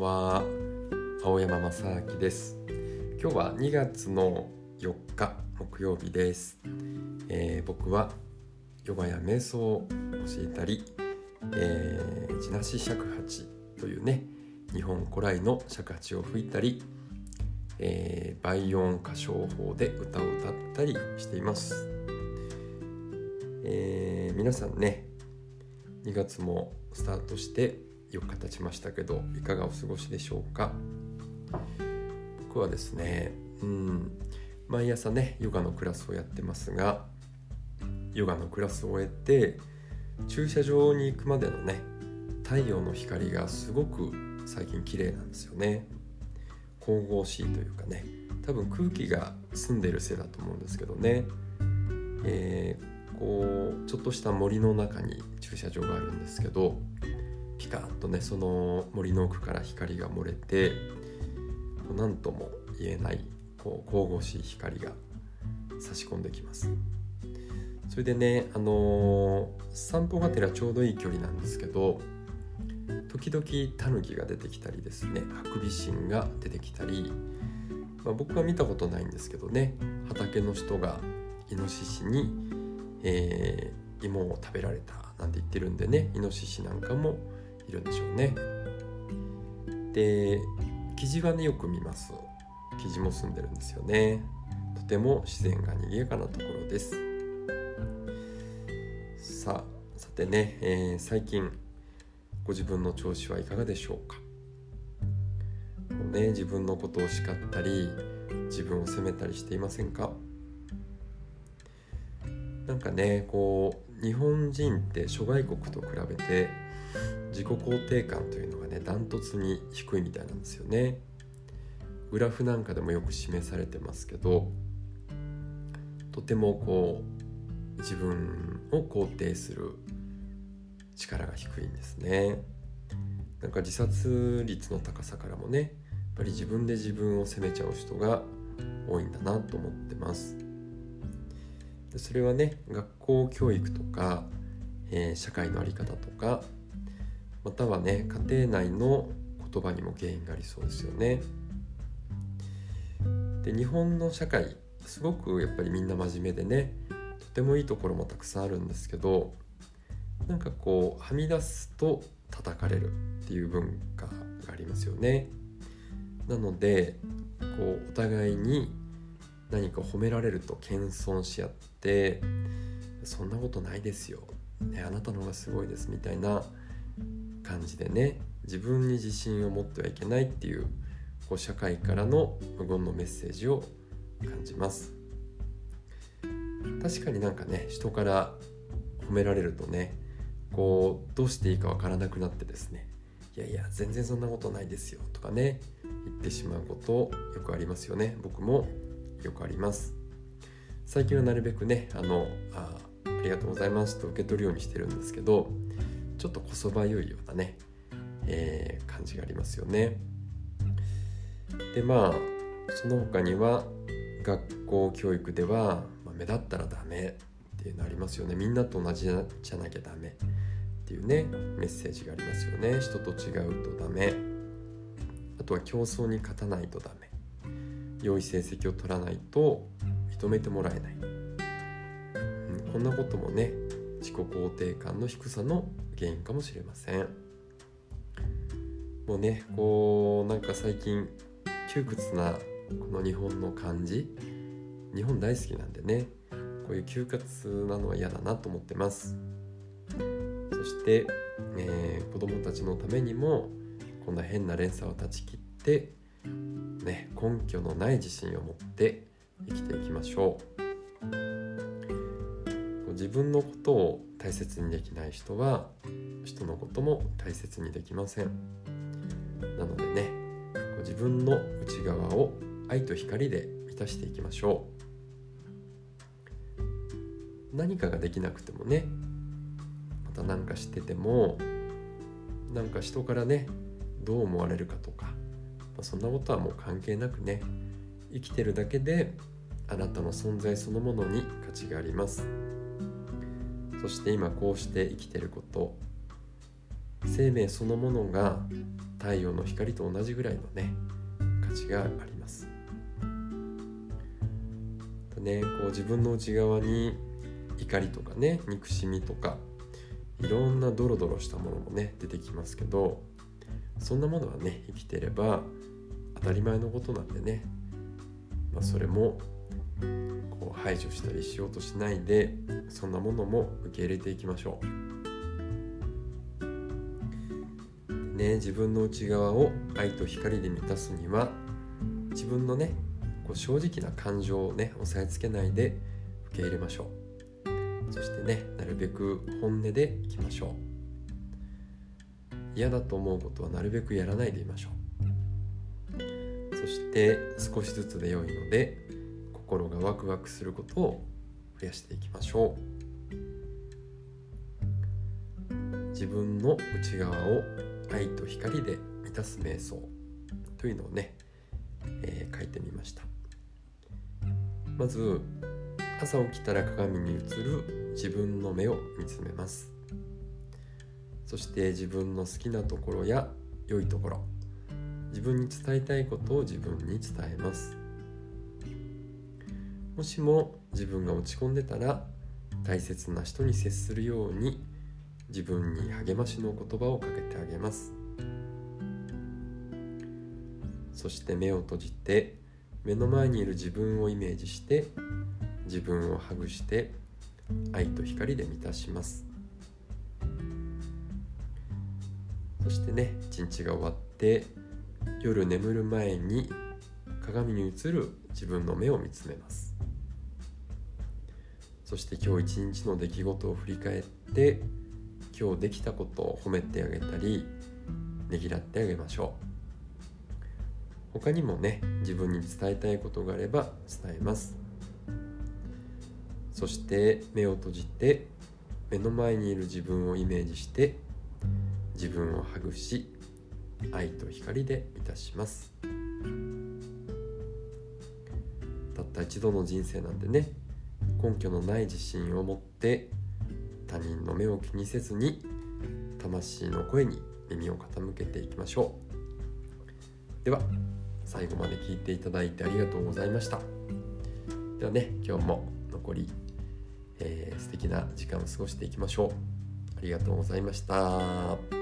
は。青山正明です。今日は2月の4日木曜日です、えー、僕はヨガや瞑想を教えたり、えー、地なし尺八というね日本古来の尺八を吹いたり、えー、倍音歌唱法で歌を歌ったりしています、えー、皆さんね2月もスタートして4日経ちましたけどいかがお過ごしでしょうか？僕はですねうん毎朝ねヨガのクラスをやってますがヨガのクラスを終えて駐車場に行くまでのね太陽の光がすごく最近綺麗なんですよね。神々しいというかね多分空気が澄んでるせいだと思うんですけどね、えー、こうちょっとした森の中に駐車場があるんですけどピカッとね。その森の奥から光が漏れて何とも言えないこう神々しい光が差し込んできます。それでねあのー、散歩がてらちょうどいい距離なんですけど時々タヌキが出てきたりですねハクビシンが出てきたり、まあ、僕は見たことないんですけどね畑の人がイノシシに、えー、芋を食べられたなんて言ってるんでねイノシシなんかもいるんでしょうね。でキジはねよく見ます。キジも住んでるんですよね。とても自然が賑やかなところです。さあさてね、えー、最近ご自分の調子はいかがでしょうか？ね、自分のことを叱ったり自分を責めたりしていませんか？なんかねこう日本人って諸外国と比べて自己肯定感というのがねダントツに低いみたいなんですよね。グラフなんかでもよく示されてますけどとてもこう自分を肯定する力が低いんですね。なんか自殺率の高さからもねやっぱり自分で自分を責めちゃう人が多いんだなと思ってます。でそれはね学校教育とか、えー、社会の在り方とかまたはね家庭内の言葉にも原因がありそうですよね。で日本の社会すごくやっぱりみんな真面目でねとてもいいところもたくさんあるんですけどなんかこうはみ出すと叩かれるっていう文化がありますよね。なのでこうお互いに何か褒められると謙遜し合ってそんなことないですよ、ね、あなたの方がすごいですみたいな感じでね自分に自信を持ってはいけないっていうこう社会からの無言のメッセージを感じます。確かになんかね人から褒められるとねこうどうしていいかわからなくなってですねいやいや全然そんなことないですよとかね言ってしまうことよくありますよね。僕もよくあります。最近はなるべくねあのあありがとうございますと受け取るようにしてるんですけどちょっとこそばゆいようなね、えー、感じがありますよね。でまあその他には学校教育では、まあ、目立ったらダメっていうのありますよね。みんなと同じじゃなきゃダメっていうねメッセージがありますよね。人と違うとダメ。あとは競争に勝たないとダメ。良い成績を取らないと認めてもらえない、うん、こんなこともね自己肯定感の低さの原因かもしれません。もうねこうなんか最近窮屈なこの日本の感じ。日本大好きなんでねこういう窮屈なのは嫌だなと思ってます。そして、えー、子供たちのためにもこんな変な連鎖を断ち切ってね根拠のない自信を持って生きていきましょう。自分のことを大切にできない人は人のことも大切にできません。なのでね自分の内側を愛と光で満たしていきましょう。何かができなくてもねまた何かしててもなんか人からねどう思われるかとか、まあ、そんなことはもう関係なくね生きてるだけであなたの存在そのものに価値があります。そして今こうして生きてること生命そのものが太陽の光と同じぐらいのね価値があります。ねこう自分の内側に怒りとかね憎しみとかいろんなドロドロしたものもね出てきますけどそんなものはね生きてれば当たり前のことなんでね、まあ、それもこう排除したりしようとしないでそんなものも受け入れていきましょう。ね自分の内側を愛と光で満たすには自分のねこう正直な感情をね押さえつけないで受け入れましょう。そしてねなるべく本音でいきましょう。嫌だと思うことはなるべくやらないでいましょう。して少しずつで良いので心がワクワクすることを増やしていきましょう。自分の内側を愛と光で満たす瞑想。というのをね、えー、書いてみました。まず朝起きたら鏡に映る自分の目を見つめます。そして自分の好きなところや良いところ。自分に伝えたいことを自分に伝えます。もしも自分が落ち込んでたら大切な人に接するように自分に励ましの言葉をかけてあげます。そして目を閉じて目の前にいる自分をイメージして自分をハグして愛と光で満たします。そしてね一日が終わって夜眠る前に鏡に映る自分の目を見つめます。そして今日一日の出来事を振り返って今日できたことを褒めてあげたりねぎらってあげましょう。他にもね自分に伝えたいことがあれば伝えます。そして目を閉じて目の前にいる自分をイメージして自分をハグし愛と光で満たします。たった一度の人生なんでね根拠のない自信を持って他人の目を気にせずに魂の声に耳を傾けていきましょう。では最後まで聞いていただいてありがとうございました。ではね今日も残り、えー、素敵な時間を過ごしていきましょう。ありがとうございました。